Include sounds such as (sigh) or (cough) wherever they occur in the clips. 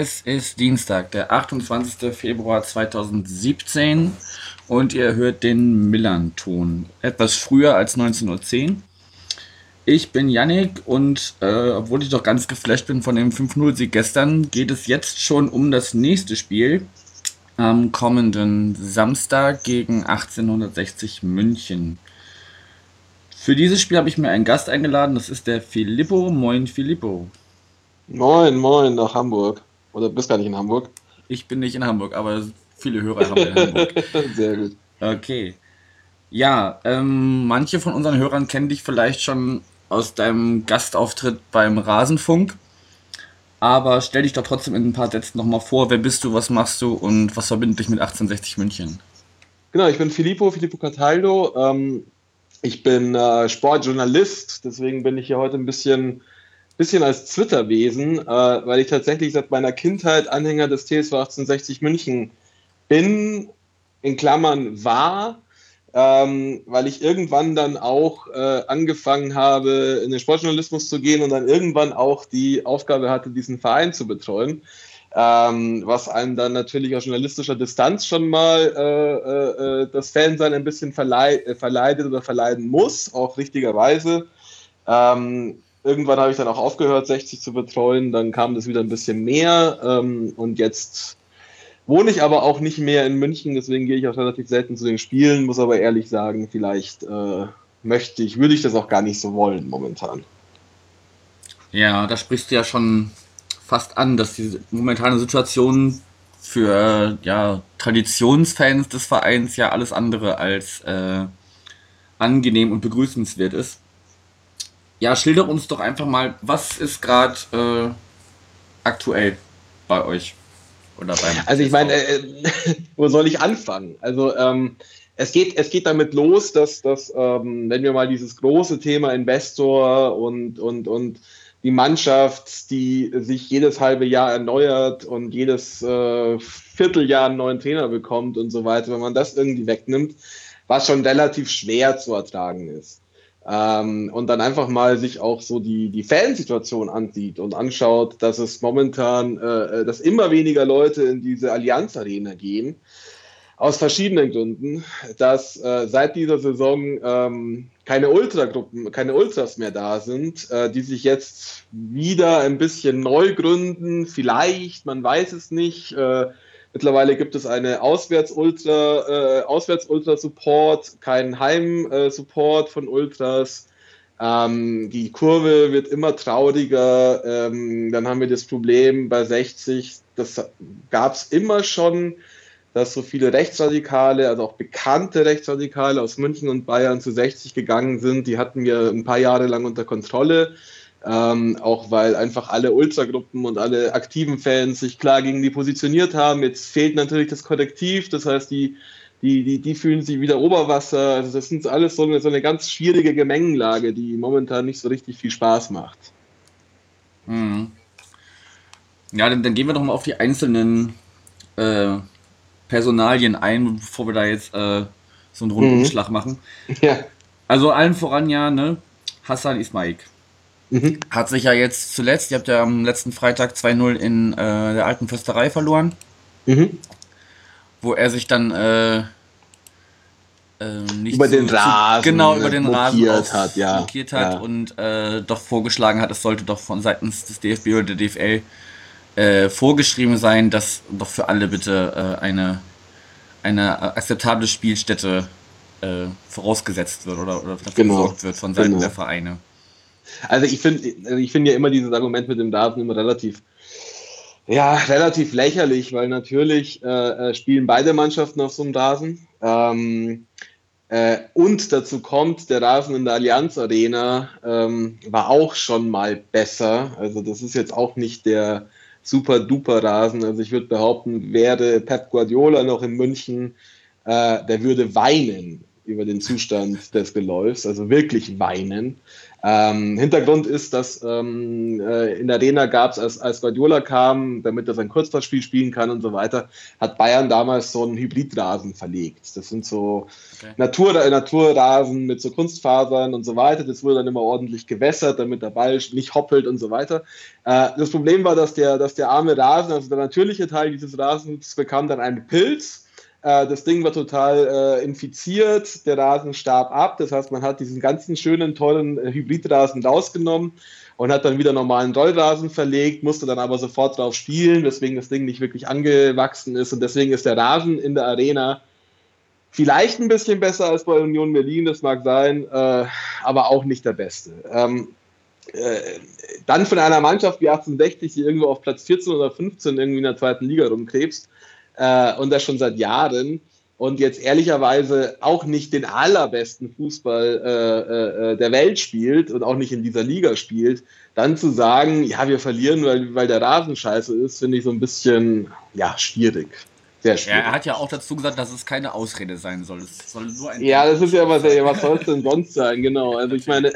es ist Dienstag, der 28. Februar 2017 und ihr hört den Millern-Ton. Etwas früher als 19.10 Uhr. Ich bin Yannick und äh, obwohl ich doch ganz geflasht bin von dem 5-0-Sieg gestern, geht es jetzt schon um das nächste Spiel am kommenden Samstag gegen 1860 München. Für dieses Spiel habe ich mir einen Gast eingeladen, das ist der Filippo. Moin Filippo. Moin, moin nach Hamburg. Oder bist gar nicht in Hamburg? Ich bin nicht in Hamburg, aber viele Hörer haben in Hamburg. (laughs) Sehr gut. Okay. Ja, ähm, manche von unseren Hörern kennen dich vielleicht schon aus deinem Gastauftritt beim Rasenfunk. Aber stell dich doch trotzdem in ein paar Sätzen nochmal vor. Wer bist du, was machst du und was verbindet dich mit 1860 München? Genau, ich bin Filippo, Filippo Cataldo. Ähm, ich bin äh, Sportjournalist, deswegen bin ich hier heute ein bisschen, bisschen als Twitter-Wesen, äh, weil ich tatsächlich seit meiner Kindheit Anhänger des TSV 1860 München bin, in Klammern war ähm, weil ich irgendwann dann auch äh, angefangen habe, in den Sportjournalismus zu gehen und dann irgendwann auch die Aufgabe hatte, diesen Verein zu betreuen. Ähm, was einem dann natürlich aus journalistischer Distanz schon mal äh, äh, äh das Fansein ein bisschen verleid, äh, verleidet oder verleiden muss, auch richtigerweise. Ähm, irgendwann habe ich dann auch aufgehört, 60 zu betreuen, dann kam das wieder ein bisschen mehr ähm, und jetzt Wohne ich aber auch nicht mehr in München, deswegen gehe ich auch relativ selten zu den Spielen, muss aber ehrlich sagen, vielleicht äh, möchte ich, würde ich das auch gar nicht so wollen momentan. Ja, da sprichst du ja schon fast an, dass die momentane Situation für ja, Traditionsfans des Vereins ja alles andere als äh, angenehm und begrüßenswert ist. Ja, schilder uns doch einfach mal, was ist gerade äh, aktuell bei euch? Oder beim also ich meine, äh, (laughs) wo soll ich anfangen? Also ähm, es geht, es geht damit los, dass, dass ähm, wenn wir mal dieses große Thema Investor und, und, und die Mannschaft, die sich jedes halbe Jahr erneuert und jedes äh, Vierteljahr einen neuen Trainer bekommt und so weiter, wenn man das irgendwie wegnimmt, was schon relativ schwer zu ertragen ist. Ähm, und dann einfach mal sich auch so die, die Fansituation ansieht und anschaut, dass es momentan, äh, äh, dass immer weniger Leute in diese Allianz Arena gehen, aus verschiedenen Gründen, dass äh, seit dieser Saison ähm, keine Ultragruppen, keine Ultras mehr da sind, äh, die sich jetzt wieder ein bisschen neu gründen, vielleicht, man weiß es nicht, äh, Mittlerweile gibt es eine Auswärts-Ultra, äh, Auswärts-Ultra-Support, keinen Heim-Support von Ultras. Ähm, die Kurve wird immer trauriger. Ähm, dann haben wir das Problem bei 60, das gab es immer schon, dass so viele Rechtsradikale, also auch bekannte Rechtsradikale aus München und Bayern zu 60 gegangen sind. Die hatten wir ein paar Jahre lang unter Kontrolle. Ähm, auch weil einfach alle Ultragruppen und alle aktiven Fans sich klar gegen die positioniert haben. Jetzt fehlt natürlich das Kollektiv, das heißt, die, die, die, die fühlen sich wieder Oberwasser. Also das sind alles so eine, so eine ganz schwierige Gemengenlage, die momentan nicht so richtig viel Spaß macht. Mhm. Ja, dann, dann, gehen wir doch mal auf die einzelnen äh, Personalien ein, bevor wir da jetzt äh, so einen Rundumschlag mhm. machen. Ja. Also allen voran ja, ne? Hassan Ismaik. Mhm. Hat sich ja jetzt zuletzt, ihr habt ja am letzten Freitag 2-0 in äh, der alten Fürsterei verloren. Mhm. Wo er sich dann äh, äh, nicht über den Rasen genau über den Rasen hat, ja. blockiert hat ja. und äh, doch vorgeschlagen hat, es sollte doch von seitens des DFB oder der DFL äh, vorgeschrieben sein, dass doch für alle bitte äh, eine eine akzeptable Spielstätte vorausgesetzt wird oder, oder dafür genau. gesorgt wird von Seiten genau. der Vereine. Also ich finde, also ich finde ja immer dieses Argument mit dem Daten immer relativ, ja, relativ lächerlich, weil natürlich äh, äh, spielen beide Mannschaften auf so einem Rasen. Ähm, äh, und dazu kommt, der Rasen in der Allianz Arena ähm, war auch schon mal besser. Also das ist jetzt auch nicht der super duper Rasen. Also ich würde behaupten, wäre Pep Guardiola noch in München, äh, der würde weinen über den Zustand des Geläufs, also wirklich weinen. Ähm, Hintergrund ist, dass ähm, äh, in der Arena gab es, als, als Guardiola kam, damit er sein Kurzpassspiel spielen kann und so weiter, hat Bayern damals so einen Hybridrasen verlegt. Das sind so okay. Natur, Naturrasen mit so Kunstfasern und so weiter. Das wurde dann immer ordentlich gewässert, damit der Ball nicht hoppelt und so weiter. Äh, das Problem war, dass der, dass der arme Rasen, also der natürliche Teil dieses Rasens, bekam dann einen Pilz äh, das Ding war total äh, infiziert, der Rasen starb ab. Das heißt, man hat diesen ganzen schönen, tollen äh, Hybridrasen rausgenommen und hat dann wieder normalen Rollrasen verlegt, musste dann aber sofort drauf spielen, weswegen das Ding nicht wirklich angewachsen ist. Und deswegen ist der Rasen in der Arena vielleicht ein bisschen besser als bei Union Berlin, das mag sein, äh, aber auch nicht der beste. Ähm, äh, dann von einer Mannschaft wie 1860, die irgendwo auf Platz 14 oder 15 irgendwie in der zweiten Liga rumkrebst, äh, und das schon seit Jahren und jetzt ehrlicherweise auch nicht den allerbesten Fußball äh, äh, der Welt spielt und auch nicht in dieser Liga spielt, dann zu sagen, ja, wir verlieren, weil, weil der Rasen scheiße ist, finde ich so ein bisschen ja, schwierig. Sehr schwierig. Ja, er hat ja auch dazu gesagt, dass es keine Ausrede sein soll. Es soll nur ein ja, das ist ja was, was soll es denn (laughs) sonst sein, genau. Also ich meine,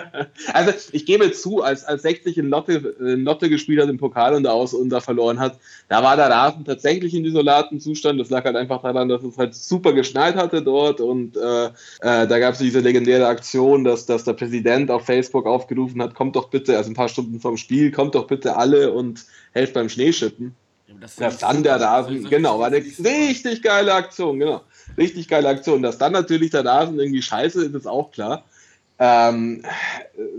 (laughs) also ich gebe zu, als, als 60 in Lotte, in Lotte gespielt hat im Pokal und da aus und da verloren hat, da war der Rasen tatsächlich in desolaten Zustand. Das lag halt einfach daran, dass es halt super geschneit hatte dort und äh, äh, da gab es diese legendäre Aktion, dass, dass der Präsident auf Facebook aufgerufen hat, kommt doch bitte, also ein paar Stunden vom Spiel, kommt doch bitte alle und helft beim Schneeschippen. Das dass dann der Rasen, genau, war eine richtig geile Aktion, genau. Richtig geile Aktion. Dass dann natürlich der Rasen irgendwie scheiße ist, ist auch klar. Ähm,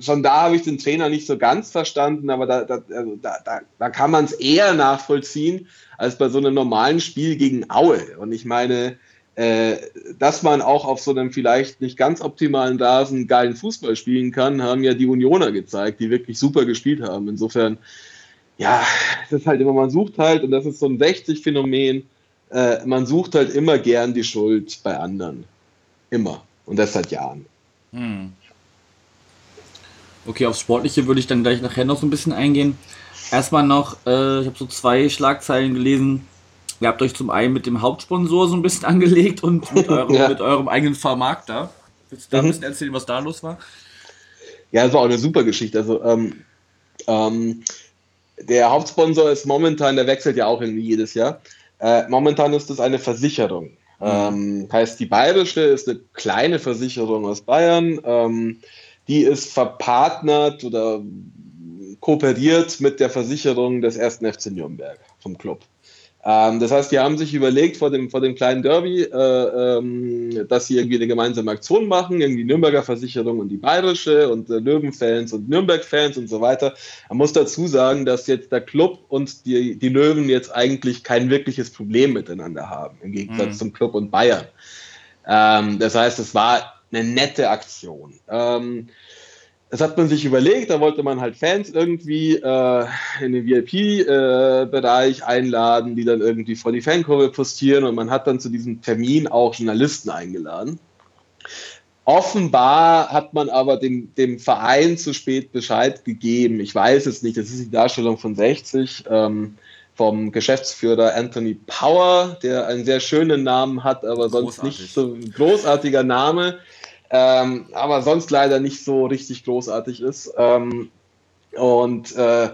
schon da habe ich den Trainer nicht so ganz verstanden, aber da, da, also da, da, da kann man es eher nachvollziehen als bei so einem normalen Spiel gegen Aue. Und ich meine, äh, dass man auch auf so einem vielleicht nicht ganz optimalen Rasen geilen Fußball spielen kann, haben ja die Unioner gezeigt, die wirklich super gespielt haben. Insofern ja, es ist halt immer, man sucht halt, und das ist so ein 60-Phänomen, äh, man sucht halt immer gern die Schuld bei anderen. Immer. Und das seit Jahren. Hm. Okay, aufs Sportliche würde ich dann gleich nachher noch so ein bisschen eingehen. Erstmal noch, äh, ich habe so zwei Schlagzeilen gelesen. Ihr habt euch zum einen mit dem Hauptsponsor so ein bisschen (laughs) angelegt und mit (laughs) eurem, ja. mit eurem eigenen Vermarkter. Willst du da ein mhm. bisschen erzählen, was da los war? Ja, das war auch eine super Geschichte. Also, ähm, ähm, der Hauptsponsor ist momentan, der wechselt ja auch irgendwie jedes Jahr. Äh, momentan ist es eine Versicherung. Mhm. Ähm, heißt, die Bayerische ist eine kleine Versicherung aus Bayern. Ähm, die ist verpartnert oder kooperiert mit der Versicherung des ersten FC Nürnberg vom Club. Ähm, das heißt, die haben sich überlegt vor dem, vor dem kleinen Derby, äh, ähm, dass sie irgendwie eine gemeinsame Aktion machen, irgendwie Nürnberger Versicherung und die bayerische und äh, Löwenfans und Nürnberg-Fans und so weiter. Man muss dazu sagen, dass jetzt der Club und die, die Löwen jetzt eigentlich kein wirkliches Problem miteinander haben, im Gegensatz mhm. zum Club und Bayern. Ähm, das heißt, es war eine nette Aktion. Ähm, das hat man sich überlegt, da wollte man halt Fans irgendwie äh, in den VIP-Bereich äh, einladen, die dann irgendwie vor die Fankurve postieren und man hat dann zu diesem Termin auch Journalisten eingeladen. Offenbar hat man aber dem, dem Verein zu spät Bescheid gegeben. Ich weiß es nicht, das ist die Darstellung von 60 ähm, vom Geschäftsführer Anthony Power, der einen sehr schönen Namen hat, aber sonst Großartig. nicht so ein großartiger Name ähm, aber sonst leider nicht so richtig großartig ist. Ähm, und äh,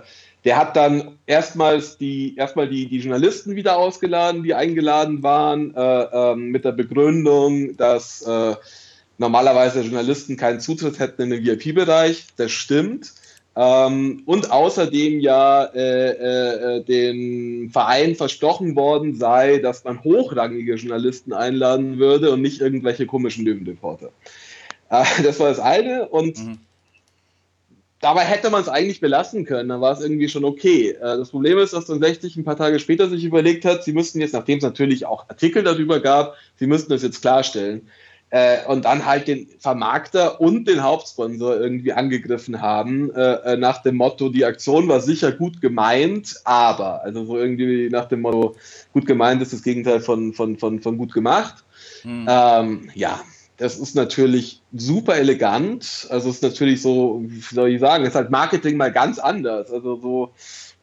der hat dann erstmals die, erstmal die, die Journalisten wieder ausgeladen, die eingeladen waren, äh, äh, mit der Begründung, dass äh, normalerweise Journalisten keinen Zutritt hätten in den VIP-Bereich. Das stimmt. Ähm, und außerdem ja äh, äh, den Verein versprochen worden sei, dass man hochrangige Journalisten einladen würde und nicht irgendwelche komischen Löwenreporter. Äh, das war das eine und mhm. dabei hätte man es eigentlich belassen können, dann war es irgendwie schon okay. Äh, das Problem ist, dass dann 60 ein paar Tage später sich überlegt hat, sie müssten jetzt, nachdem es natürlich auch Artikel darüber gab, sie müssten das jetzt klarstellen. Äh, und dann halt den Vermarkter und den Hauptsponsor irgendwie angegriffen haben, nach dem Motto, die Aktion war sicher gut gemeint, aber, also so irgendwie nach dem Motto, gut gemeint ist das Gegenteil von, von, von, von gut gemacht. Mhm. Ähm, ja, das ist natürlich super elegant. Also es ist natürlich so, wie soll ich sagen, es ist halt Marketing mal ganz anders. Also so,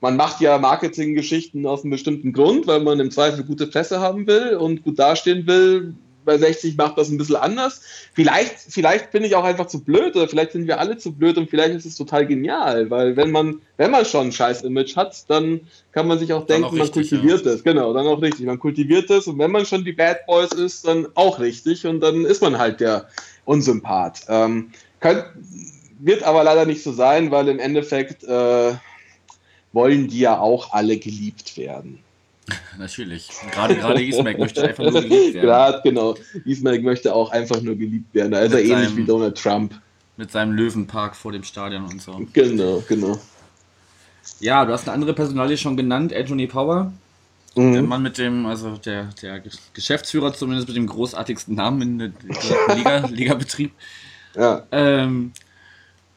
man macht ja Marketinggeschichten aus einem bestimmten Grund, weil man im Zweifel gute Presse haben will und gut dastehen will. Bei 60 macht das ein bisschen anders. Vielleicht, vielleicht bin ich auch einfach zu blöd oder vielleicht sind wir alle zu blöd und vielleicht ist es total genial, weil wenn man, wenn man schon ein scheiß Image hat, dann kann man sich auch denken, auch richtig, man kultiviert ja. es. Genau, dann auch richtig. Man kultiviert es und wenn man schon die Bad Boys ist, dann auch richtig und dann ist man halt der Unsympath. Ähm, könnt, wird aber leider nicht so sein, weil im Endeffekt äh, wollen die ja auch alle geliebt werden. Natürlich. Gerade, gerade Ismail möchte einfach nur geliebt werden. Gerade, genau. Ismail möchte auch einfach nur geliebt werden. Also mit ähnlich seinem, wie Donald Trump. Mit seinem Löwenpark vor dem Stadion und so. Genau, genau. Ja, du hast eine andere Personalie schon genannt, Anthony Power. Mhm. Der Mann mit dem, also der, der Geschäftsführer zumindest mit dem großartigsten Namen in der Liga, (laughs) Liga-Betrieb. Ja. Ähm,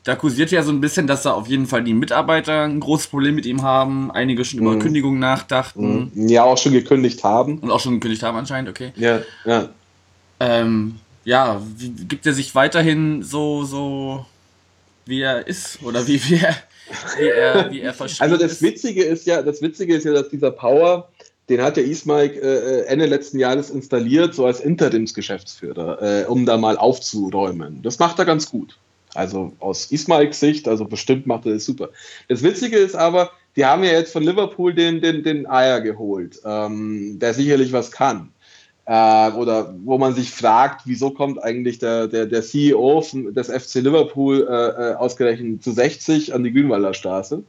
da kursiert ja so ein bisschen, dass da auf jeden Fall die Mitarbeiter ein großes Problem mit ihm haben, einige schon über mhm. Kündigung nachdachten. Mhm. Ja, auch schon gekündigt haben. Und auch schon gekündigt haben anscheinend, okay. Ja, ja. Ähm, ja, wie, gibt er sich weiterhin so, so wie er ist oder wie, wie er, wie er, wie er versteht? Also das Witzige ist ja, das Witzige ist ja, dass dieser Power, den hat der Ismaik äh, äh, Ende letzten Jahres installiert, so als Interimsgeschäftsführer, äh, um da mal aufzuräumen. Das macht er ganz gut. Also aus Ismaiks Sicht, also bestimmt macht er das super. Das Witzige ist aber, die haben ja jetzt von Liverpool den, den, den Eier geholt, ähm, der sicherlich was kann. Äh, oder wo man sich fragt, wieso kommt eigentlich der, der, der CEO des FC Liverpool äh, äh, ausgerechnet zu 60 an die Grünwalder Straße.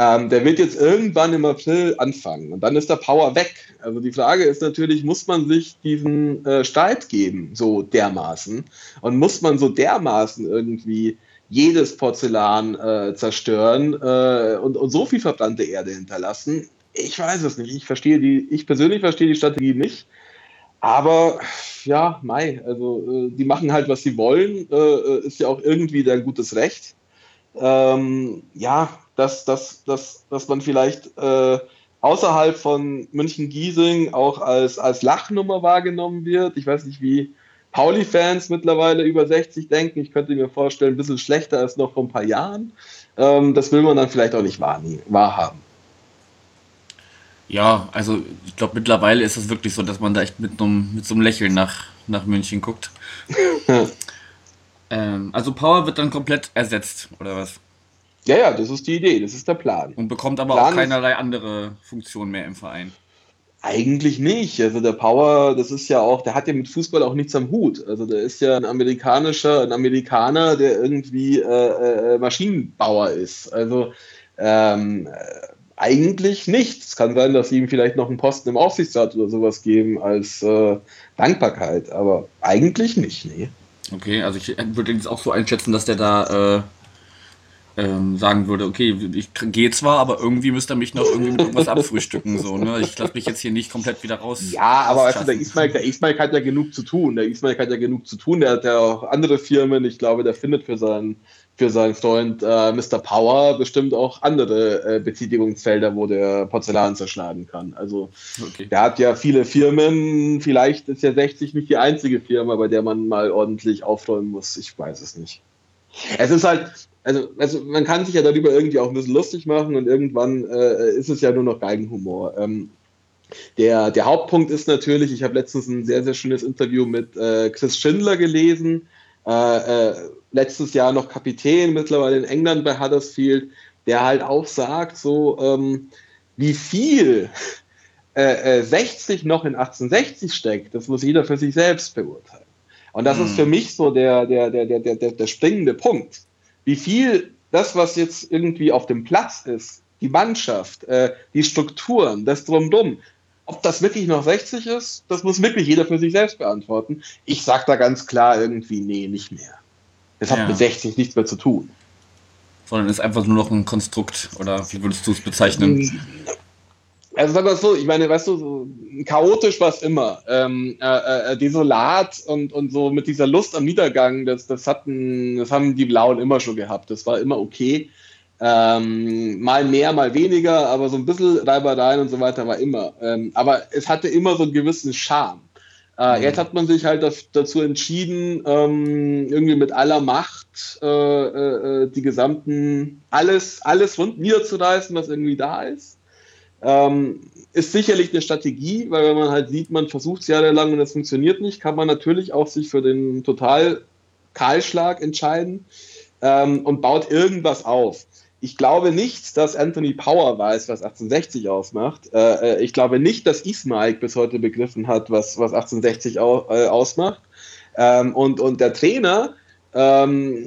Ähm, der wird jetzt irgendwann im April anfangen und dann ist der Power weg. Also die Frage ist natürlich, muss man sich diesen äh, Streit geben, so dermaßen? Und muss man so dermaßen irgendwie jedes Porzellan äh, zerstören äh, und, und so viel verbrannte Erde hinterlassen? Ich weiß es nicht. Ich verstehe die, ich persönlich verstehe die Strategie nicht. Aber ja, Mai, also äh, die machen halt, was sie wollen, äh, äh, ist ja auch irgendwie dein gutes Recht. Ähm, ja, dass, dass, dass, dass man vielleicht äh, außerhalb von München-Giesing auch als, als Lachnummer wahrgenommen wird. Ich weiß nicht, wie Pauli-Fans mittlerweile über 60 denken. Ich könnte mir vorstellen, ein bisschen schlechter als noch vor ein paar Jahren. Ähm, das will man dann vielleicht auch nicht wahrhaben. Ja, also ich glaube, mittlerweile ist es wirklich so, dass man da echt mit, einem, mit so einem Lächeln nach, nach München guckt. (laughs) ähm, also Power wird dann komplett ersetzt, oder was? Ja, ja, das ist die Idee, das ist der Plan. Und bekommt aber Plan auch keinerlei andere Funktion mehr im Verein. Eigentlich nicht. Also der Power, das ist ja auch, der hat ja mit Fußball auch nichts am Hut. Also der ist ja ein amerikanischer, ein Amerikaner, der irgendwie äh, äh, Maschinenbauer ist. Also ähm, äh, eigentlich nichts. Es kann sein, dass sie ihm vielleicht noch einen Posten im Aufsichtsrat oder sowas geben als äh, Dankbarkeit, aber eigentlich nicht, nee. Okay, also ich würde jetzt auch so einschätzen, dass der da äh, ähm, sagen würde, okay, ich gehe zwar, aber irgendwie müsste er mich noch irgendwie mit irgendwas abfrühstücken. So, ne? Ich lasse mich jetzt hier nicht komplett wieder raus. Ja, aber weißt du, der Ismail, der Ismail hat ja genug zu tun. Der Ismail hat ja genug zu tun. Der hat ja auch andere Firmen. Ich glaube, der findet für seinen, für seinen Freund äh, Mr. Power bestimmt auch andere äh, Betätigungsfelder, wo der Porzellan zerschlagen kann. Also okay. der hat ja viele Firmen. Vielleicht ist ja 60 nicht die einzige Firma, bei der man mal ordentlich aufräumen muss. Ich weiß es nicht. Es ist halt, also, also man kann sich ja darüber irgendwie auch ein bisschen lustig machen und irgendwann äh, ist es ja nur noch Geigenhumor. Ähm, der, der Hauptpunkt ist natürlich, ich habe letztens ein sehr, sehr schönes Interview mit äh, Chris Schindler gelesen, äh, äh, letztes Jahr noch Kapitän, mittlerweile in England bei Huddersfield, der halt auch sagt, so ähm, wie viel 60 äh, noch in 1860 steckt, das muss jeder für sich selbst beurteilen. Und das hm. ist für mich so der, der, der, der, der, der springende Punkt wie viel das, was jetzt irgendwie auf dem Platz ist, die Mannschaft, äh, die Strukturen, das Drumdum, ob das wirklich noch 60 ist, das muss wirklich jeder für sich selbst beantworten. Ich sage da ganz klar irgendwie, nee, nicht mehr. Das hat ja. mit 60 nichts mehr zu tun. Sondern ist einfach nur noch ein Konstrukt, oder wie würdest du es bezeichnen? Also sag mal so, ich meine, weißt du, so chaotisch war es immer. Ähm, äh, äh, desolat und, und so mit dieser Lust am Niedergang, das, das hatten, das haben die Blauen immer schon gehabt. Das war immer okay. Ähm, mal mehr, mal weniger, aber so ein bisschen Reibereien und so weiter war immer. Ähm, aber es hatte immer so einen gewissen Charme. Äh, mhm. Jetzt hat man sich halt das, dazu entschieden, ähm, irgendwie mit aller Macht äh, äh, äh die gesamten, alles, alles rund niederzureißen, was irgendwie da ist Ähm, ist sicherlich eine Strategie, weil wenn man halt sieht, man versucht es jahrelang und es funktioniert nicht, kann man natürlich auch sich für den total Kahlschlag entscheiden ähm, und baut irgendwas auf. Ich glaube nicht, dass Anthony Power weiß, was 1860 ausmacht. Äh, äh, ich glaube nicht, dass Ismail bis heute begriffen hat, was, was 1860 au, äh, ausmacht. Ähm, und, und der Trainer ähm,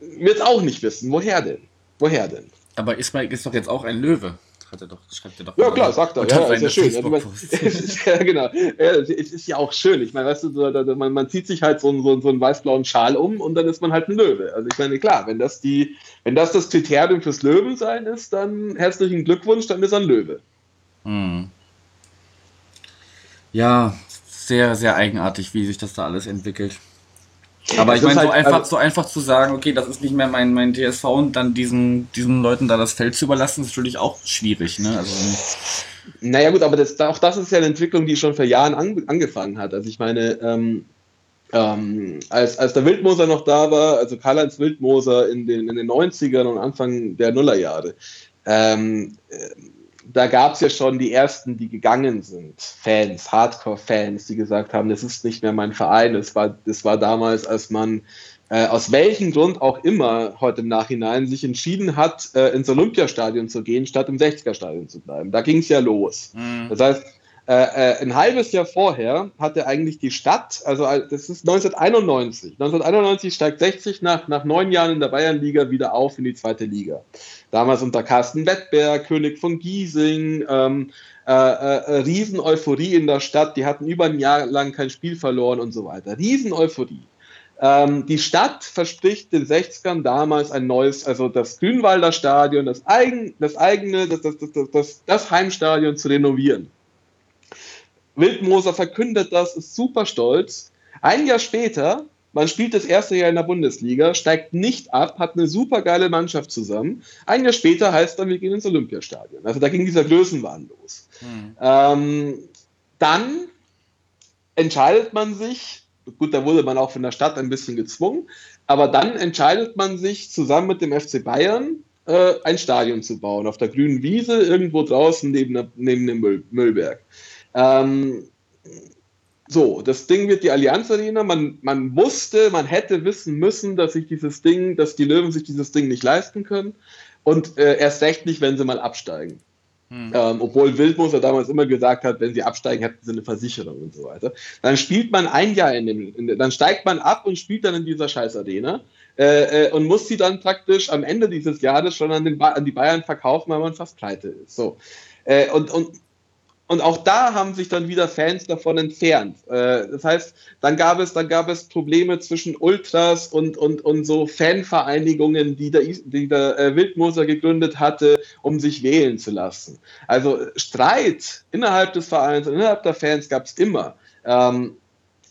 wird auch nicht wissen. Woher denn? Woher denn? Aber Ismail ist doch jetzt auch ein Löwe. Hat er doch, schreibt er doch. Ja, klar, sagt er. Ja, ist ja schön. Also, man, (laughs) ist, ja, genau. Ja, es ist ja auch schön. Ich meine, weißt du, man, man zieht sich halt so einen, so, so einen weiß-blauen Schal um und dann ist man halt ein Löwe. Also ich meine, klar, wenn das die, wenn das das Kriterium fürs Löwensein ist, dann herzlichen Glückwunsch, dann ist er ein Löwe. Hm. Ja, sehr, sehr eigenartig, wie sich das da alles entwickelt. Aber ich meine, halt, so, einfach, also, so einfach zu sagen, okay, das ist nicht mehr mein, mein TSV und dann diesen, diesen Leuten da das Feld zu überlassen, ist natürlich auch schwierig. Ne? Also, naja gut, aber das, auch das ist ja eine Entwicklung, die schon vor Jahren an, angefangen hat. Also ich meine, ähm, ähm, als, als der Wildmoser noch da war, also Karl-Heinz Wildmoser in den, in den 90ern und Anfang der Nullerjahre, ähm, da gab es ja schon die ersten, die gegangen sind, Fans, Hardcore-Fans, die gesagt haben, das ist nicht mehr mein Verein. Das war, das war damals, als man äh, aus welchem Grund auch immer heute im Nachhinein sich entschieden hat, äh, ins Olympiastadion zu gehen, statt im 60er-Stadion zu bleiben. Da ging es ja los. Mhm. Das heißt, äh, äh, ein halbes Jahr vorher hatte eigentlich die Stadt, also äh, das ist 1991, 1991 steigt 60 nach, nach neun Jahren in der Bayernliga wieder auf in die zweite Liga. Damals unter Carsten Wettberg, König von Giesing, ähm, äh, äh, Riesen-Euphorie in der Stadt, die hatten über ein Jahr lang kein Spiel verloren und so weiter. Riesen-Euphorie. Ähm, die Stadt verspricht den 60ern damals ein neues, also das Grünwalder Stadion, das, eigen, das eigene, das, das, das, das, das Heimstadion zu renovieren. Wildmoser verkündet das, ist super stolz. Ein Jahr später, man spielt das erste Jahr in der Bundesliga, steigt nicht ab, hat eine super geile Mannschaft zusammen. Ein Jahr später heißt dann, wir gehen ins Olympiastadion. Also da ging dieser Größenwahn los. Hm. Ähm, dann entscheidet man sich, gut, da wurde man auch von der Stadt ein bisschen gezwungen, aber dann entscheidet man sich zusammen mit dem FC Bayern äh, ein Stadion zu bauen, auf der grünen Wiese, irgendwo draußen neben, neben dem Müll, Müllberg. Ähm, so, das Ding wird die Allianz Arena. Man, man wusste, man hätte wissen müssen, dass sich dieses Ding, dass die Löwen sich dieses Ding nicht leisten können. Und äh, erst recht nicht, wenn sie mal absteigen. Hm. Ähm, obwohl Wildmoser damals immer gesagt hat, wenn sie absteigen, hätten sie eine Versicherung und so weiter. Dann spielt man ein Jahr in dem, in, dann steigt man ab und spielt dann in dieser scheiß Arena äh, äh, und muss sie dann praktisch am Ende dieses Jahres schon an, den ba an die Bayern verkaufen, weil man fast pleite ist. So. Äh, und, und und auch da haben sich dann wieder Fans davon entfernt. Äh, das heißt, dann gab es, dann gab es Probleme zwischen Ultras und, und, und so Fanvereinigungen, die der, die der äh, Wildmoser gegründet hatte, um sich wählen zu lassen. Also Streit innerhalb des Vereins, innerhalb der Fans gab es immer. Ähm,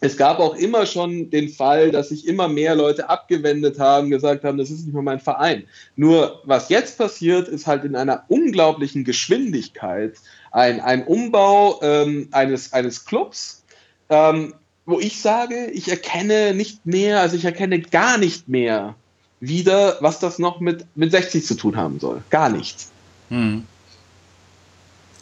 es gab auch immer schon den Fall, dass sich immer mehr Leute abgewendet haben, gesagt haben, das ist nicht mehr mein Verein. Nur was jetzt passiert, ist halt in einer unglaublichen Geschwindigkeit ein, ein Umbau ähm, eines, eines Clubs, ähm, wo ich sage, ich erkenne nicht mehr, also ich erkenne gar nicht mehr wieder, was das noch mit, mit 60 zu tun haben soll. Gar nichts. Hm.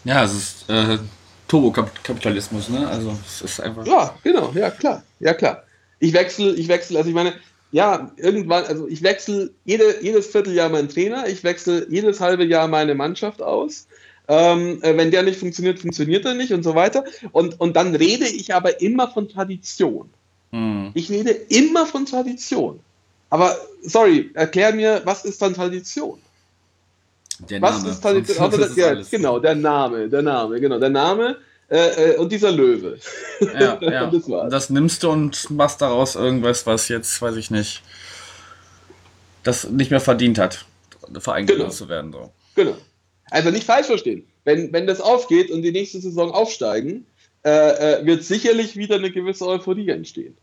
Ja, es ist äh, Turbokapitalismus, ne? Also es ist einfach. Ja, genau, ja klar, ja klar. Ich wechsle, ich wechsle, also ich meine, ja, irgendwann, also ich wechsle jede, jedes Vierteljahr meinen Trainer, ich wechsle jedes halbe Jahr meine Mannschaft aus. Ähm, äh, wenn der nicht funktioniert, funktioniert er nicht und so weiter. Und, und dann rede ich aber immer von Tradition. Hm. Ich rede immer von Tradition. Aber sorry, erklär mir, was ist dann Tradition? Der was Name. ist Tradition? Also, das, ja, genau, der Name, der Name, genau, der Name äh, äh, und dieser Löwe. Ja, (laughs) ja. das, das, nimmst du und machst daraus irgendwas, was jetzt, weiß ich nicht, das nicht mehr verdient hat, Verein genau. zu werden. So. Genau. Also nicht falsch verstehen. Wenn, wenn das aufgeht und die nächste Saison aufsteigen, äh, äh, wird sicherlich wieder eine gewisse Euphorie entstehen.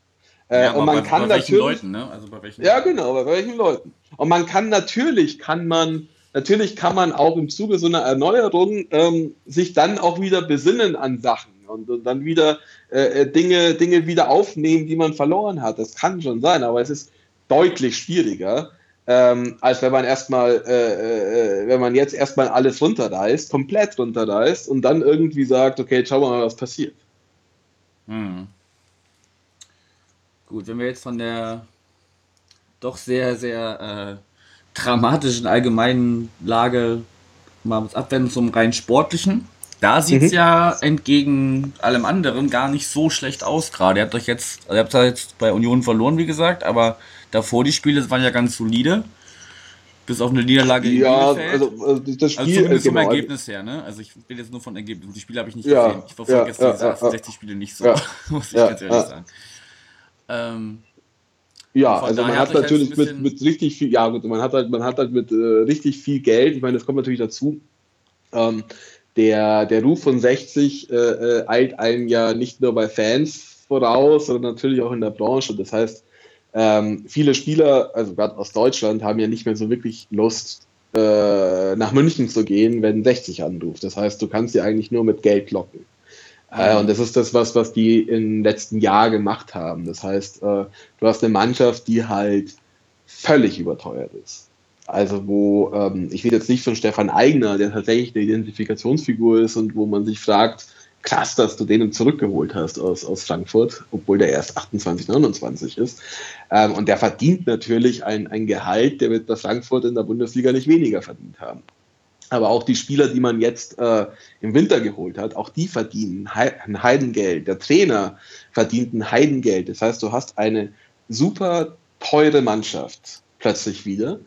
Äh, ja, und man bei, kann bei natürlich, Leuten, ne? Also bei welchen ja, genau, bei welchen Leuten. Und man kann natürlich, kann man, natürlich kann man auch im Zuge so einer Erneuerung ähm, sich dann auch wieder besinnen an Sachen und, dann wieder äh, äh, Dinge, Dinge wieder aufnehmen, die man verloren hat. Das kann schon sein, aber es ist deutlich schwieriger, ähm, als wenn man erstmal, äh, äh, wenn man jetzt erstmal alles runterreißt, komplett runterreißt und dann irgendwie sagt, okay, schauen wir mal, was passiert. Hm. Gut, wenn wir jetzt von der doch sehr, sehr äh, dramatischen allgemeinen Lage mal abwenden zum rein sportlichen. Da sieht es mhm. ja entgegen allem anderen gar nicht so schlecht aus gerade. Ihr habt euch jetzt, ihr habt jetzt bei Union verloren, wie gesagt, aber davor die Spiele waren ja ganz solide. Bis auf eine Niederlage ja, in Also, also das also Spiel, also zumindest genau. vom Ergebnis her, ne? Also ich bin jetzt nur von Ergebnis. Die Spiele habe ich nicht ja, gesehen. Ich verfolge ja, jetzt ja, diese 68 Spiele nicht so, (laughs) muss ich ganz ehrlich sagen. Ähm, ja, also man hat natürlich mit, mit richtig viel, ja gut, man hat halt, man hat halt mit äh, richtig viel Geld, ich meine, das kommt natürlich dazu. Ähm, der, der Ruf von 60 äh, äh, eilt einem ja nicht nur bei Fans voraus, sondern natürlich auch in der Branche. Das heißt, ähm, viele Spieler, also gerade aus Deutschland, haben ja nicht mehr so wirklich Lust, äh, nach München zu gehen, wenn 60 anruft. Das heißt, du kannst sie eigentlich nur mit Geld locken. Äh, und das ist das, was, was die im letzten Jahr gemacht haben. Das heißt, äh, du hast eine Mannschaft, die halt völlig überteuert ist. Also wo, ähm, ich rede jetzt nicht von Stefan Eigner, der tatsächlich eine Identifikationsfigur ist und wo man sich fragt, krass, dass du den zurückgeholt hast aus, aus Frankfurt, obwohl der erst 28, 29 ist. Ähm, und der verdient natürlich ein, ein Gehalt, der wird bei Frankfurt in der Bundesliga nicht weniger verdient haben. Aber auch die Spieler, die man jetzt äh, im Winter geholt hat, auch die verdienen ein Heidengeld. Der Trainer verdient ein Heidengeld. Das heißt, du hast eine super teure Mannschaft plötzlich wieder,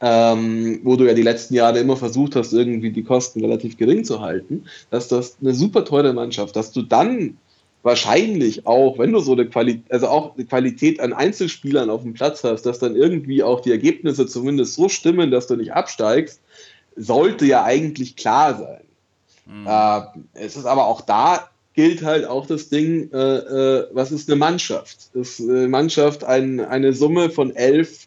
ähm, wo du ja die letzten Jahre immer versucht hast, irgendwie die Kosten relativ gering zu halten. Dass das eine super teure Mannschaft, dass du dann wahrscheinlich auch, wenn du so eine Qualität, also auch eine Qualität an Einzelspielern auf dem Platz hast, dass dann irgendwie auch die Ergebnisse zumindest so stimmen, dass du nicht absteigst, sollte ja eigentlich klar sein. Mhm. Äh, es ist aber auch da gilt halt auch das Ding, äh, äh, was ist eine Mannschaft? Ist eine Mannschaft ein, eine Summe von elf,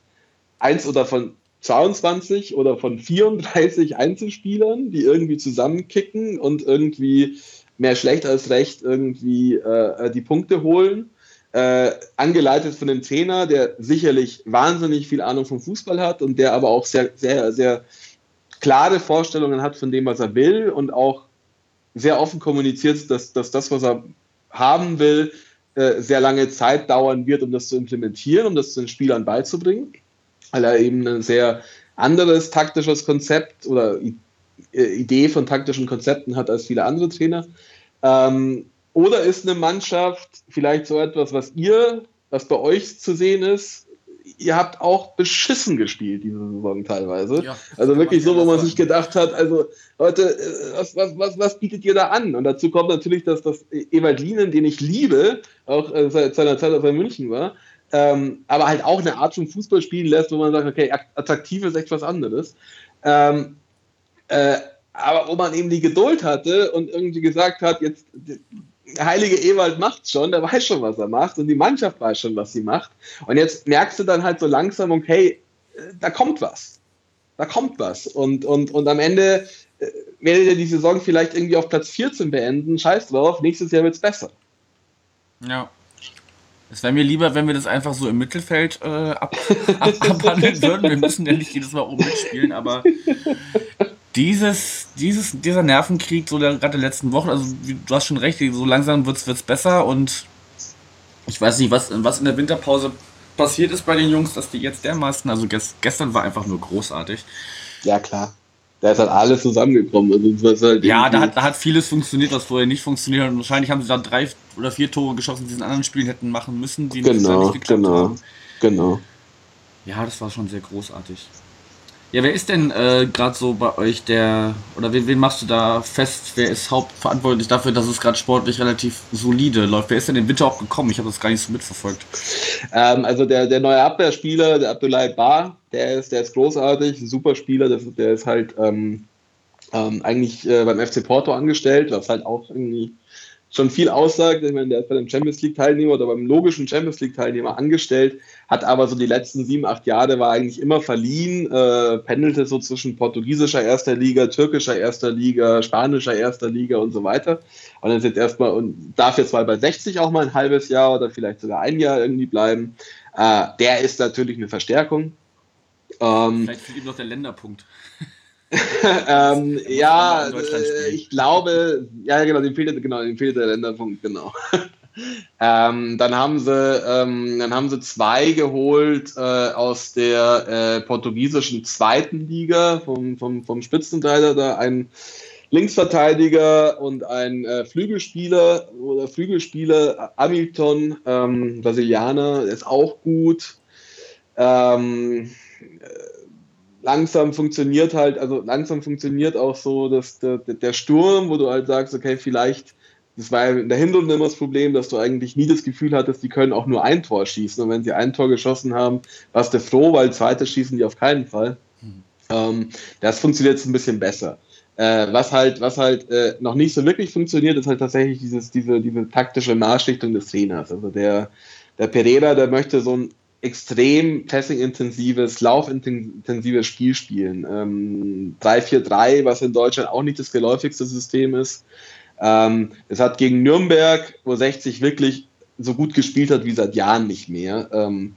eins oder von 22 oder von 34 (laughs) Einzelspielern, die irgendwie zusammenkicken und irgendwie mehr schlecht als recht irgendwie äh, die Punkte holen. Äh, angeleitet von einem Trainer, der sicherlich wahnsinnig viel Ahnung vom Fußball hat und der aber auch sehr, sehr, sehr klare Vorstellungen hat von dem, was er will und auch sehr offen kommuniziert, dass, dass das, was er haben will, äh, sehr lange Zeit dauern wird, um das zu implementieren, um das den Spielern beizubringen, weil er eben ein sehr anderes taktisches Konzept oder äh, Idee von taktischen Konzepten hat als viele andere Trainer. Ähm, oder ist eine Mannschaft vielleicht so etwas, was ihr, was bei euch zu sehen ist, ihr habt auch beschissen gespielt diese Saison teilweise. Ja, also wirklich so, wo man sich gedacht hat, also Leute, äh, was, was, was, was bietet ihr da an? Und dazu kommt natürlich, dass das Ewald Lienen, den ich liebe, auch äh, seit seiner Zeit, als er in München war, ähm, aber halt auch eine Art von Fußball spielen lässt, wo man sagt, okay, attraktiv ist echt was anderes. Ähm, äh, aber wo man eben die Geduld hatte und irgendwie gesagt hat, jetzt heilige Ewald macht schon, der weiß schon, was er macht und die Mannschaft weiß schon, was sie macht. Und jetzt merkst du dann halt so langsam, okay, da kommt was. Da kommt was. Und, und, und am Ende äh, werdet ihr die Saison vielleicht irgendwie auf Platz 14 beenden. Scheiß drauf, nächstes Jahr wird es besser. Ja. Es wäre mir lieber, wenn wir das einfach so im Mittelfeld äh, ab, (laughs) ab, abhandeln würden. Wir müssen ja nicht jedes Mal oben mitspielen, aber dieses, dieses, dieser Nervenkrieg, so gerade der letzten Wochen, also du hast schon recht, so langsam wird es besser und ich weiß nicht, was, was in der Winterpause passiert ist bei den Jungs, dass die jetzt dermaßen, also gest, gestern war einfach nur großartig. Ja, klar. Da ist halt alles zusammengekommen. Also halt ja, da hat, da hat vieles funktioniert, was vorher nicht funktioniert hat. Und wahrscheinlich haben sie da drei oder vier Tore geschossen, die sie in anderen Spielen hätten machen müssen, die genau, nicht geklappt genau, haben. Genau. Ja, das war schon sehr großartig. Ja, wer ist denn äh, gerade so bei euch der, oder wen, wen, machst du da fest? Wer ist hauptverantwortlich dafür, dass es gerade sportlich relativ solide läuft? Wer ist denn im Winter auch gekommen? Ich habe das gar nicht so mitverfolgt. Ähm, also der, der neue Abwehrspieler, der Abdullah Bar, der ist, der ist großartig, ein super Spieler, das, der ist halt ähm, ähm, eigentlich äh, beim FC Porto angestellt, was halt auch irgendwie schon viel aussagt. Ich meine, der ist bei dem Champions League-Teilnehmer oder beim logischen Champions League-Teilnehmer angestellt, hat aber so die letzten sieben, acht Jahre war eigentlich immer verliehen, äh, pendelte so zwischen portugiesischer erster Liga, türkischer erster Liga, spanischer erster Liga und so weiter. Und dann ist jetzt erstmal und darf jetzt mal bei 60 auch mal ein halbes Jahr oder vielleicht sogar ein Jahr irgendwie bleiben. Äh, der ist natürlich eine Verstärkung. Ähm, Vielleicht fehlt ihm noch der Länderpunkt. (laughs) (laughs) ähm, ja, äh, ich glaube, ja genau, dem fehlt, genau, dem fehlt der Länderpunkt, genau. (laughs) ähm, dann haben sie, ähm, dann haben sie zwei geholt äh, aus der äh, portugiesischen zweiten Liga vom, vom, vom Spitzenteil da, ein Linksverteidiger und ein äh, Flügelspieler oder Flügelspieler Hamilton, ähm, Brasilianer, ist auch gut. Ähm, langsam funktioniert halt, also langsam funktioniert auch so dass der, der Sturm, wo du halt sagst, okay, vielleicht, das war ja in der Hinrunde immer das Problem, dass du eigentlich nie das Gefühl hattest, die können auch nur ein Tor schießen. Und wenn sie ein Tor geschossen haben, warst du froh, weil zweite schießen die auf keinen Fall. Mhm. Ähm, das funktioniert jetzt ein bisschen besser. Äh, was halt, was halt äh, noch nicht so wirklich funktioniert, ist halt tatsächlich dieses, diese, diese taktische Marschrichtung des Trainers. Also der, der Pereira, der möchte so ein extrem passing-intensives, laufintensives Spiel spielen. Ähm, 3-4-3, was in Deutschland auch nicht das geläufigste System ist. Ähm, es hat gegen Nürnberg, wo 60 wirklich so gut gespielt hat wie seit Jahren nicht mehr, ähm,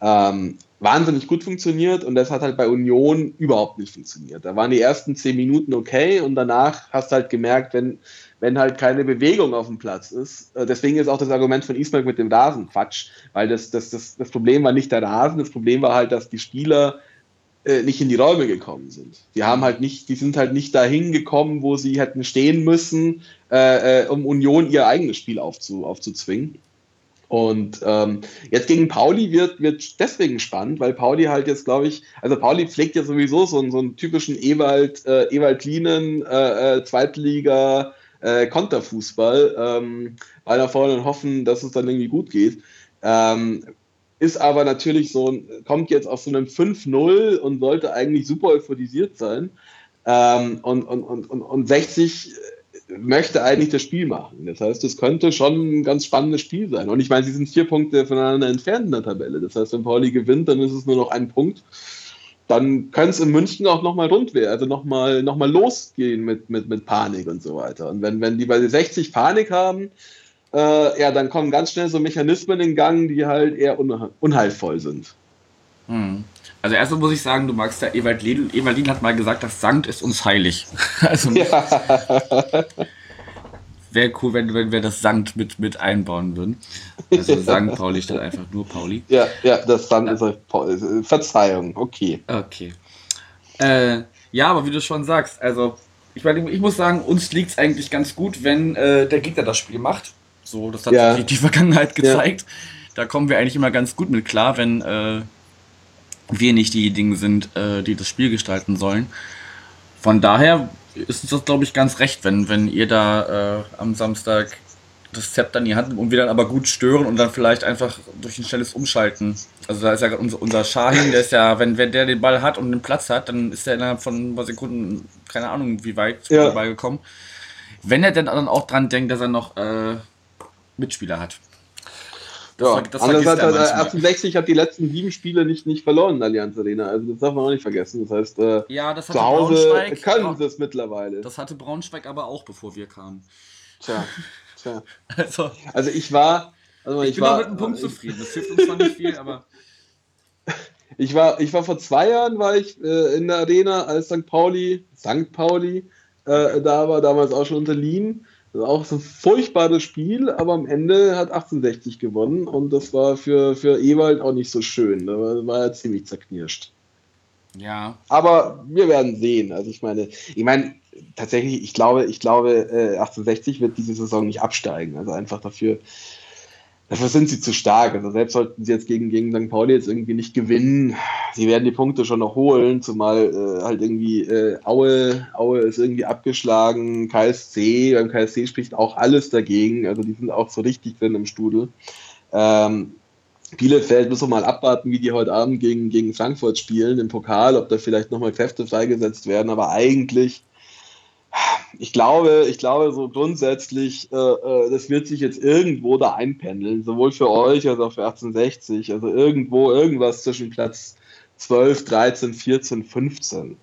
ähm, wahnsinnig gut funktioniert und das hat halt bei Union überhaupt nicht funktioniert. Da waren die ersten zehn Minuten okay und danach hast du halt gemerkt, wenn wenn halt keine Bewegung auf dem Platz ist. Äh, deswegen ist auch das Argument von Ismail mit dem Rasen Quatsch, weil das, das, das, das Problem war nicht der Rasen, das Problem war halt, dass die Spieler äh, nicht in die Räume gekommen sind. Die haben halt nicht, die sind halt nicht dahin gekommen, wo sie hätten stehen müssen, äh, äh, um Union ihr eigenes Spiel aufzu, aufzuzwingen. Und ähm, jetzt gegen Pauli wird, wird deswegen spannend, weil Pauli halt jetzt, glaube ich, also Pauli pflegt ja sowieso so, einen, so einen typischen Ewald, äh, Ewald Lienen, äh, äh, Zweitliga, äh, Konterfußball, ähm, weiter vorne und hoffen, dass es dann irgendwie gut geht. Ähm, ist aber natürlich so, kommt jetzt auf so einem 5-0 und sollte eigentlich super euphorisiert sein. Ähm, und, und, und, und 60 möchte eigentlich das Spiel machen. Das heißt, es könnte schon ein ganz spannendes Spiel sein. Und ich meine, sie sind vier Punkte voneinander entfernt in der Tabelle. Das heißt, wenn Pauli gewinnt, dann ist es nur noch ein Punkt dann könnte es in München auch nochmal rund werden, also nochmal noch mal losgehen mit, mit, mit Panik und so weiter. Und wenn, wenn die bei 60 Panik haben, äh, ja, dann kommen ganz schnell so Mechanismen in Gang, die halt eher unheilvoll sind. Hm. Also erstmal muss ich sagen, du magst ja Ewald Liedl. Ewald Liedl hat mal gesagt, das Sankt ist uns heilig. (laughs) also ja. (laughs) wäre cool, wenn, wenn wir das Sankt mit, mit einbauen würden. Also (laughs) Sankt Pauli statt einfach nur Pauli. Ja, ja, das Sankt ist halt Verzeihung, okay. Okay. Äh, ja, aber wie du schon sagst, also ich meine, ich muss sagen, uns liegt es eigentlich ganz gut, wenn äh, der Gegner das Spiel macht. So, das hat ja. die, die, Vergangenheit gezeigt. Ja. Da kommen wir eigentlich immer ganz gut mit klar, wenn äh, wir nicht diejenigen sind, äh, die das Spiel gestalten sollen. Von daher ist uns das, glaube ich, ganz recht, wenn, wenn ihr da äh, am Samstag das Zepter in die Hand und wir dann aber gut stören und dann vielleicht einfach durch ein schnelles Umschalten. Also da ist ja unser, unser Shahin, der ist ja, wenn, wenn der den Ball hat und den Platz hat, dann ist er innerhalb von ein paar Sekunden, keine Ahnung, wie weit ja. Ball gekommen. Wenn er denn dann auch dran denkt, dass er noch äh, Mitspieler hat. Ja, das andererseits hat er 68 hat die letzten sieben Spiele nicht, nicht verloren Allianz Arena. Also das darf man auch nicht vergessen. Das heißt, äh, ja, das zu Hause können sie es mittlerweile. Das hatte Braunschweig aber auch, bevor wir kamen. Tja, (laughs) tja. Also, also ich war. Also ich, ich bin war, auch mit einem Punkt zufrieden. Das hilft uns zwar nicht viel, aber. (laughs) Ich war, ich war vor zwei Jahren war ich äh, in der Arena, als St. Pauli, St. Pauli äh, da war, damals auch schon unter Lien. Das auch so ein furchtbares Spiel, aber am Ende hat 1860 gewonnen und das war für, für Ewald auch nicht so schön. Da war, war er ziemlich zerknirscht. Ja. Aber wir werden sehen. Also ich meine, ich meine, tatsächlich, ich glaube, ich glaube, 1860 wird diese Saison nicht absteigen. Also einfach dafür, dafür sind sie zu stark. Also selbst sollten sie jetzt gegen, gegen St. Pauli jetzt irgendwie nicht gewinnen, sie werden die Punkte schon noch holen, zumal äh, halt irgendwie äh, Aue, Aue ist irgendwie abgeschlagen, KSC, beim KSC spricht auch alles dagegen, also die sind auch so richtig drin im Studel. Ähm, Bielefeld müssen wir mal abwarten, wie die heute Abend gegen, gegen Frankfurt spielen im Pokal, ob da vielleicht nochmal Kräfte freigesetzt werden, aber eigentlich ich glaube, ich glaube so grundsätzlich, äh, äh, das wird sich jetzt irgendwo da einpendeln, sowohl für euch als auch für 1860. Also irgendwo, irgendwas zwischen Platz 12, 13, 14, 15.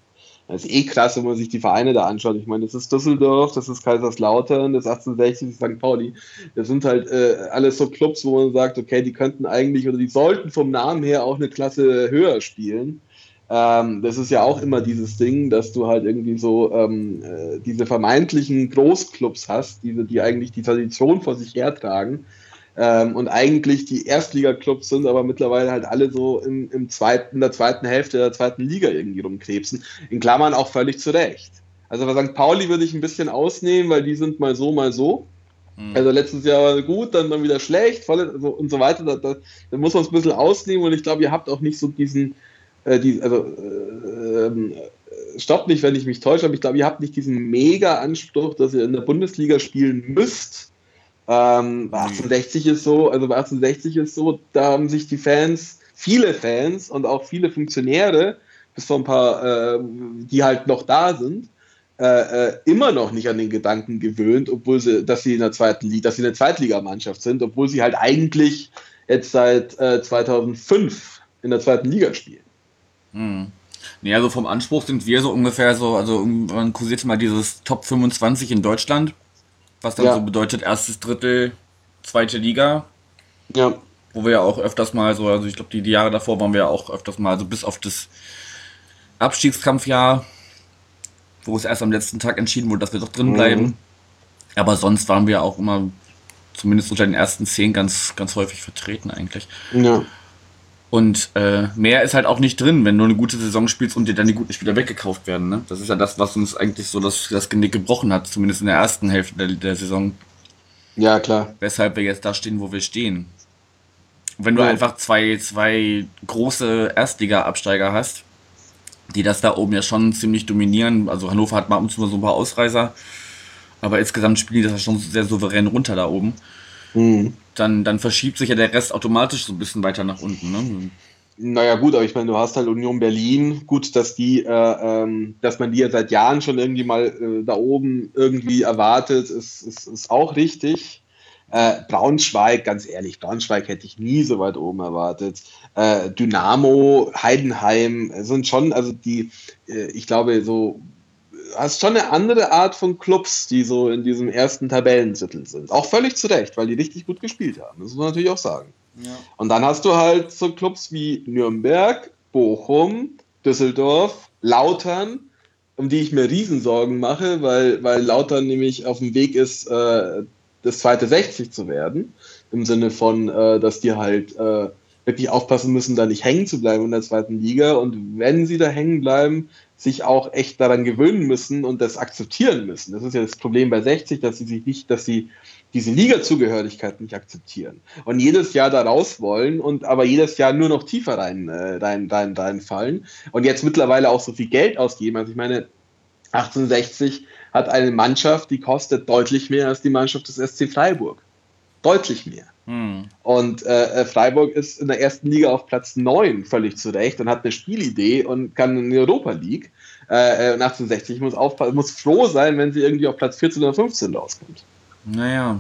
Das ist eh krass, wenn man sich die Vereine da anschaut. Ich meine, das ist Düsseldorf, das ist Kaiserslautern, das ist 1860, das ist St. Pauli. Das sind halt äh, alles so Clubs, wo man sagt, okay, die könnten eigentlich oder die sollten vom Namen her auch eine Klasse höher spielen. Ähm, das ist ja auch immer dieses Ding, dass du halt irgendwie so ähm, äh, diese vermeintlichen Großclubs hast, diese, die eigentlich die Tradition vor sich hertragen ähm, und eigentlich die Erstliga-Clubs sind, aber mittlerweile halt alle so im, im zweiten, in der zweiten Hälfte der zweiten Liga irgendwie rumkrebsen. In Klammern auch völlig zu Recht. Also bei St. Pauli würde ich ein bisschen ausnehmen, weil die sind mal so, mal so. Mhm. Also letztes Jahr war gut, dann, dann wieder schlecht voll, also und so weiter. Da, da, da muss man es ein bisschen ausnehmen und ich glaube, ihr habt auch nicht so diesen, äh, die, also äh, äh, stoppt nicht, wenn ich mich täusche, aber ich glaube, ihr habt nicht diesen mega Anspruch, dass ihr in der Bundesliga spielen müsst, ähm, bei 1860 ist so, also bei 1860 ist so, da haben sich die Fans, viele Fans und auch viele Funktionäre, bis vor ein paar, äh, die halt noch da sind, äh, äh, immer noch nicht an den Gedanken gewöhnt, obwohl sie, dass sie in der zweiten Liga, dass sie eine Zweitligamannschaft sind, obwohl sie halt eigentlich jetzt seit äh, 2005 in der zweiten Liga spielen. Hm. Nee, also vom Anspruch sind wir so ungefähr so, also man kursiert mal dieses Top 25 in Deutschland was dann ja. so bedeutet erstes Drittel, zweite Liga. Ja. Wo wir ja auch öfters mal so, also ich glaube, die, die, Jahre davor waren wir ja auch öfters mal, so bis auf das Abstiegskampfjahr, wo es erst am letzten Tag entschieden wurde, dass wir doch drin bleiben. Mhm. Aber sonst waren wir auch immer, zumindest unter den ersten zehn, ganz, ganz häufig vertreten eigentlich. Ja. Und äh, mehr ist halt auch nicht drin, wenn du eine gute Saison spielst und dir dann die guten Spieler weggekauft werden. Ne? Das ist ja das, was uns eigentlich so das, das Genick gebrochen hat, zumindest in der ersten Hälfte der, der Saison. Ja, klar. Weshalb wir jetzt da stehen, wo wir stehen. Und wenn du ja. einfach zwei, zwei große Erstliga-Absteiger hast, die das da oben ja schon ziemlich dominieren, also Hannover hat mal uns nur so ein paar Ausreißer, aber insgesamt spielen die das ja schon sehr souverän runter da oben. Mhm dann, dann verschiebt sich ja der Rest automatisch so ein bisschen weiter nach unten. Ne? Naja, gut, aber ich meine, du hast halt Union Berlin. Gut, dass die, äh, ähm, dass man die ja seit Jahren schon irgendwie mal äh, da oben irgendwie erwartet, ist, ist, ist auch richtig. Äh, Braunschweig, ganz ehrlich, Braunschweig hätte ich nie so weit oben erwartet. Äh, Dynamo, Heidenheim sind schon, also die, äh, ich glaube, so hast schon eine andere Art von Clubs, die so in diesem ersten Tabellendrittel sind. Auch völlig zu Recht, weil die richtig gut gespielt haben. Das muss man natürlich auch sagen. Ja. Und dann hast du halt so Clubs wie Nürnberg, Bochum, Düsseldorf, Lautern, um die ich mir Riesensorgen mache, weil, weil Lautern nämlich auf dem Weg ist, äh, das zweite 60 zu werden. Im Sinne von, äh, dass die halt äh, wirklich aufpassen müssen, da nicht hängen zu bleiben in der zweiten Liga. Und wenn sie da hängen bleiben, sich auch echt daran gewöhnen müssen und das akzeptieren müssen. Das ist ja das Problem bei 60, dass sie sich nicht, dass sie diese Liga-Zugehörigkeit nicht akzeptieren und jedes Jahr da raus wollen und aber jedes Jahr nur noch tiefer rein, äh, rein, rein, reinfallen und jetzt mittlerweile auch so viel Geld ausgeben. Also ich meine, 1860 hat eine Mannschaft, die kostet deutlich mehr als die Mannschaft des SC Freiburg. Deutlich mehr. Hm. Und äh, äh, Freiburg ist in der ersten Liga auf Platz 9 völlig zurecht und hat eine Spielidee und kann in die Europa League. Äh, 1860 äh, muss, muss froh sein, wenn sie irgendwie auf Platz 14 oder 15 rauskommt. Naja,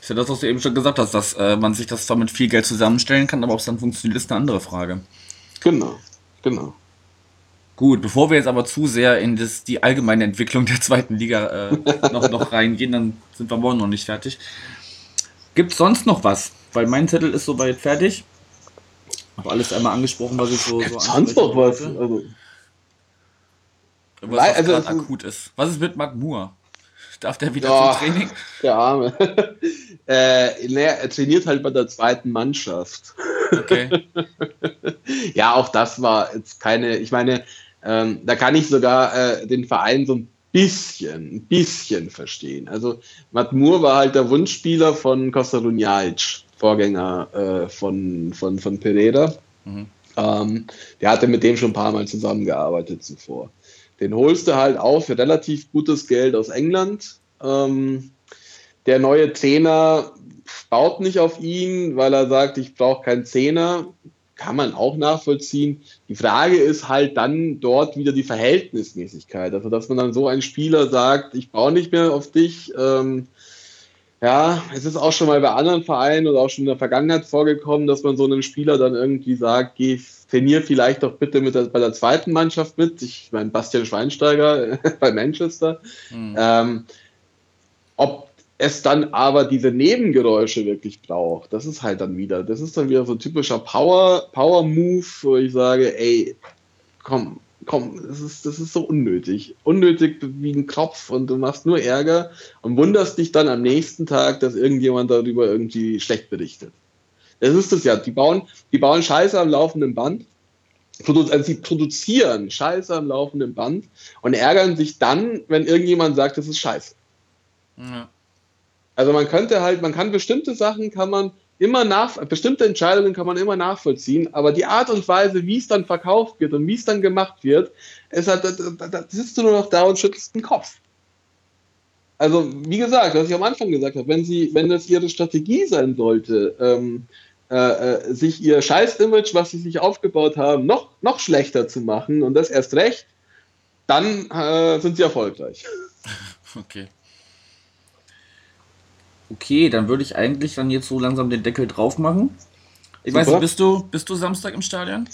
ist ja das, was du eben schon gesagt hast, dass äh, man sich das zwar mit viel Geld zusammenstellen kann, aber ob es dann funktioniert, ist eine andere Frage. Genau, genau. Gut, bevor wir jetzt aber zu sehr in das, die allgemeine Entwicklung der zweiten Liga äh, noch, noch reingehen, dann sind wir morgen noch nicht fertig. Gibt es sonst noch was? Weil mein Zettel ist soweit fertig. Habe alles einmal angesprochen, was ich so. so sonst noch was? Also, was, was also, akut ist. Was ist mit Mark Moore? Darf der wieder oh, zum Training? (laughs) Der Arme. (laughs) äh, ne, er trainiert halt bei der zweiten Mannschaft. Okay. (laughs) ja, auch das war jetzt keine, ich meine, ähm, da kann ich sogar äh, den Verein so ein bisschen, ein bisschen verstehen. Also Matt Moore war halt der Wunschspieler von Costa Runjaic, Vorgänger äh, von, von, von Pereira. Mhm. Ähm, der hatte mit dem schon ein paar Mal zusammengearbeitet zuvor. Den holst du halt auch für relativ gutes Geld aus England. Ähm, der neue Trainer baut nicht auf ihn, weil er sagt, ich brauche keinen Zehner kann man auch nachvollziehen. Die Frage ist halt dann dort wieder die Verhältnismäßigkeit. Also, dass man dann so ein Spieler sagt, ich baue nicht mehr auf dich. Ähm, ja, es ist auch schon mal bei anderen Vereinen oder auch schon in der Vergangenheit vorgekommen, dass man so einem Spieler dann irgendwie sagt, geh, trainier vielleicht doch bitte mit der, bei der zweiten Mannschaft mit. Ich meine, Bastian Schweinsteiger (laughs) bei Manchester. Mhm. Ähm, ob es dann aber diese Nebengeräusche wirklich braucht, das ist halt dann wieder, das ist dann wieder so ein typischer Power, Power Move, wo ich sage, ey, komm, komm, das ist, das ist so unnötig. Unnötig wie ein Kropf und du machst nur Ärger und wunderst dich dann am nächsten Tag, dass irgendjemand darüber irgendwie schlecht berichtet. Das ist es ja. Die bauen, die bauen Scheiße am laufenden Band. Also sie produzieren Scheiße am laufenden Band und ärgern sich dann, wenn irgendjemand sagt, das ist Scheiße. Ja. Also man könnte halt, man kann bestimmte Sachen kann man immer nach, bestimmte Entscheidungen kann man immer nachvollziehen, aber die Art und Weise, wie es dann verkauft wird und wie es dann gemacht wird, ist halt, da, da, da sitzt du nur noch da und schüttelst den Kopf. Also, wie gesagt, was ich am Anfang gesagt habe, wenn sie, wenn das ihre Strategie sein sollte, ähm, äh, äh, sich ihr Scheiß-Image, was sie sich aufgebaut haben, noch, noch schlechter zu machen und das erst recht, dann äh, sind sie erfolgreich. (laughs) Okay. Okay, dann würde ich eigentlich dann jetzt so langsam den Deckel drauf machen. Ich Super. weiß nicht, bist du, bist du Samstag im Stadion?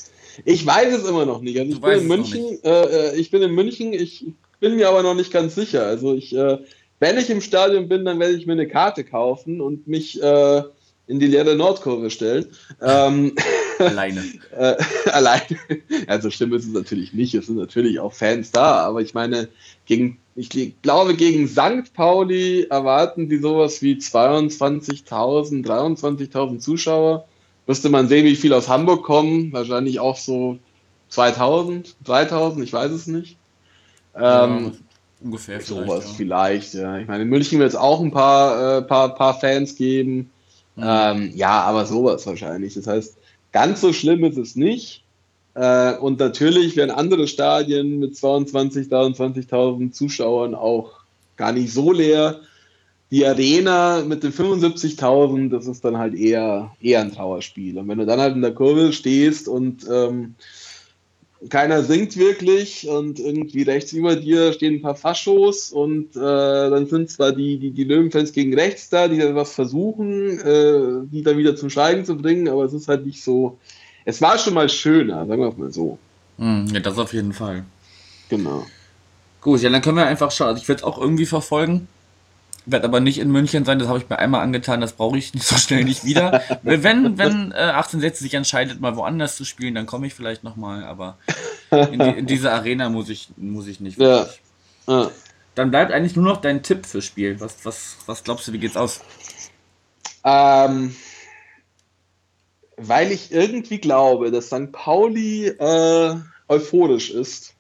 Ich weiß es immer noch nicht. Also ich, bin in München, äh, äh, ich bin in München, ich bin mir aber noch nicht ganz sicher. Also ich, äh, wenn ich im Stadion bin, dann werde ich mir eine Karte kaufen und mich äh, in die leere Nordkurve stellen. Ähm, (laughs) alleine. äh, (laughs) alleine. Also schlimm ist es natürlich nicht. Es sind natürlich auch Fans da, aber ich meine, gegen, ich glaube, gegen St. Pauli erwarten die sowas wie 22.000, 23.000 Zuschauer. Müsste man sehen, wie viel aus Hamburg kommen. Wahrscheinlich auch so 2000, 3000, ich weiß es nicht. Ähm, ja, ungefähr sowas vielleicht, ja. vielleicht, ja. Ich meine, in München wird es auch ein paar, äh, paar, paar Fans geben. Mhm. Ähm, ja, aber sowas wahrscheinlich. Das heißt, ganz so schlimm ist es nicht. Äh, und natürlich werden andere Stadien mit 22.000, 23.000 Zuschauern auch gar nicht so leer. Die Arena mit den 75.000, das ist dann halt eher, eher ein Trauerspiel. Und wenn du dann halt in der Kurve stehst und ähm, keiner singt wirklich und irgendwie rechts über dir stehen ein paar Faschos und äh, dann sind zwar die, die, die Löwenfans gegen rechts da, die da was versuchen, äh, die dann wieder zum Schweigen zu bringen, aber es ist halt nicht so. Es war schon mal schöner, sagen wir es mal so. Hm, ja, das auf jeden Fall. Genau. Gut, ja, dann können wir einfach schauen. Also ich werde es auch irgendwie verfolgen. Werde aber nicht in München sein, das habe ich mir einmal angetan, das brauche ich (laughs) nicht so schnell nicht wieder. wenn wenn äh, 1860 sich entscheidet, mal woanders zu spielen, dann komme ich vielleicht nochmal, aber in, die, in, diese Arena muss ich, muss ich nicht. Ja. Ja. Dann bleibt eigentlich nur noch dein Tipp fürs Spiel. Was, was, was glaubst du, wie geht's aus? Ähm, weil ich irgendwie glaube, dass St. Pauli äh, euphorisch ist.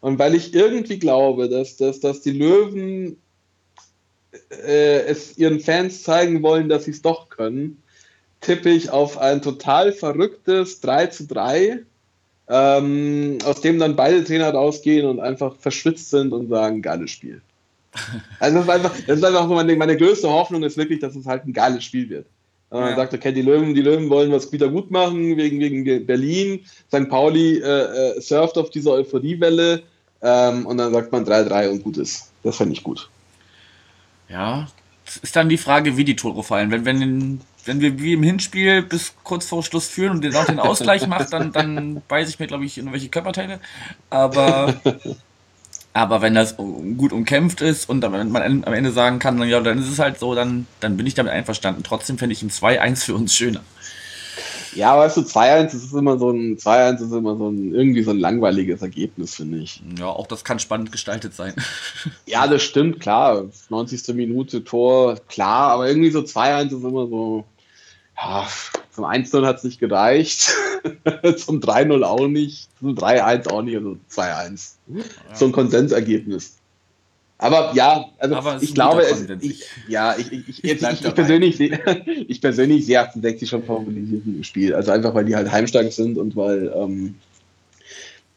Und weil ich irgendwie glaube, dass, dass, dass die Löwen äh, es ihren Fans zeigen wollen, dass sie es doch können, tippe ich auf ein total verrücktes 3 zu 3, ähm, aus dem dann beide Trainer rausgehen und einfach verschwitzt sind und sagen, geiles Spiel. (laughs) Also das ist einfach, das ist einfach meine, meine größte Hoffnung ist wirklich, dass es halt ein geiles Spiel wird. Man ja. sagt, okay, die Löwen, die Löwen wollen was wieder gut machen wegen, wegen Berlin. St. Pauli äh, äh, surft auf dieser Euphoriewelle ähm, und dann sagt man 3-3 und gut ist. Das fände ich gut. Ja, ist dann die Frage, wie die Tore fallen. Wenn, wenn, wenn wir wie im Hinspiel bis kurz vor Schluss führen und den auch den Ausgleich macht, dann, dann beiße ich mir, glaube ich, in welche Körperteile. Aber, (laughs) aber wenn das gut umkämpft ist und man am Ende sagen kann, ja, dann ist es halt so, dann, dann bin ich damit einverstanden. Trotzdem fände ich ein 2-1 für uns schöner. Ja, weißt du, 2-1 ist immer so ein 2-1 ist immer so ein irgendwie so ein langweiliges Ergebnis, finde ich. Ja, auch das kann spannend gestaltet sein. (laughs) ja, das stimmt, klar. 90. Minute Tor, klar, aber irgendwie so 2-1 ist immer so. Ja, zum 1-0 hat es nicht gereicht. (laughs) zum 3-0 auch nicht. Zum 3-1 auch nicht, also 2-1. Ja. So ein Konsensergebnis. Aber ja, also Aber ich glaube, es, ich, ja, ich, ich, ich, ich persönlich, (laughs) ich persönlich sehe 68 schon favorisiert im Spiel. Also einfach, weil die halt heimstark sind und weil ähm,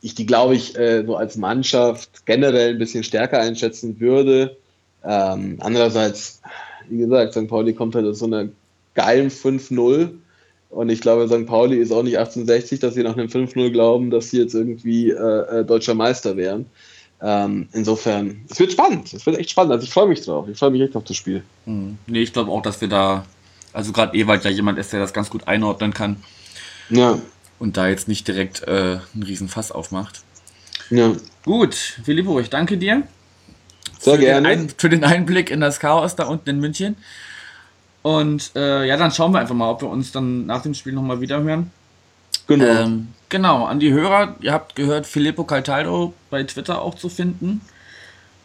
ich die, glaube ich, äh, so als Mannschaft generell ein bisschen stärker einschätzen würde. Ähm, andererseits, wie gesagt, St. Pauli kommt halt aus so einer geilen 5-0. Und ich glaube, St. Pauli ist auch nicht 1860, dass sie nach einem 5-0 glauben, dass sie jetzt irgendwie äh, äh, deutscher Meister wären. Ähm, insofern, es wird spannend. Es wird echt spannend. Also ich freue mich drauf. Ich freue mich echt auf das Spiel. Mhm. Nee, ich glaube auch, dass wir da, also gerade Ewald ja jemand ist, der das ganz gut einordnen kann. Ja. Und da jetzt nicht direkt äh, einen riesen Fass aufmacht. Ja. Gut, Filippo, ich danke dir. Sehr für gerne. Den Ein, für den Einblick in das Chaos da unten in München. Und äh, ja, dann schauen wir einfach mal, ob wir uns dann nach dem Spiel nochmal wieder hören. Genau. Ähm, genau, an die Hörer, ihr habt gehört, Filippo Caltaldo bei Twitter auch zu finden.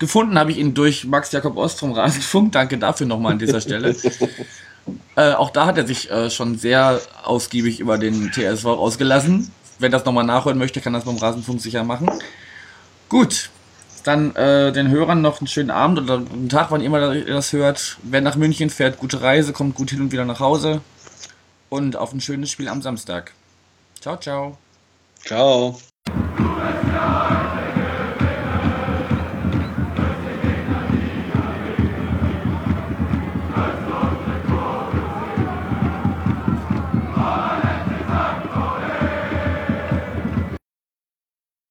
Gefunden habe ich ihn durch Max Jakob Ost vom Rasenfunk. Danke dafür nochmal an dieser Stelle. (laughs) äh, auch da hat er sich äh, schon sehr ausgiebig über den TSV ausgelassen. Wer das nochmal nachhören möchte, kann das beim Rasenfunk sicher machen. Gut, dann äh, den Hörern noch einen schönen Abend oder einen Tag, wann immer ihr das hört. Wer nach München fährt, gute Reise, kommt gut hin und wieder nach Hause. Und auf ein schönes Spiel am Samstag. Ciao, ciao. Ciao.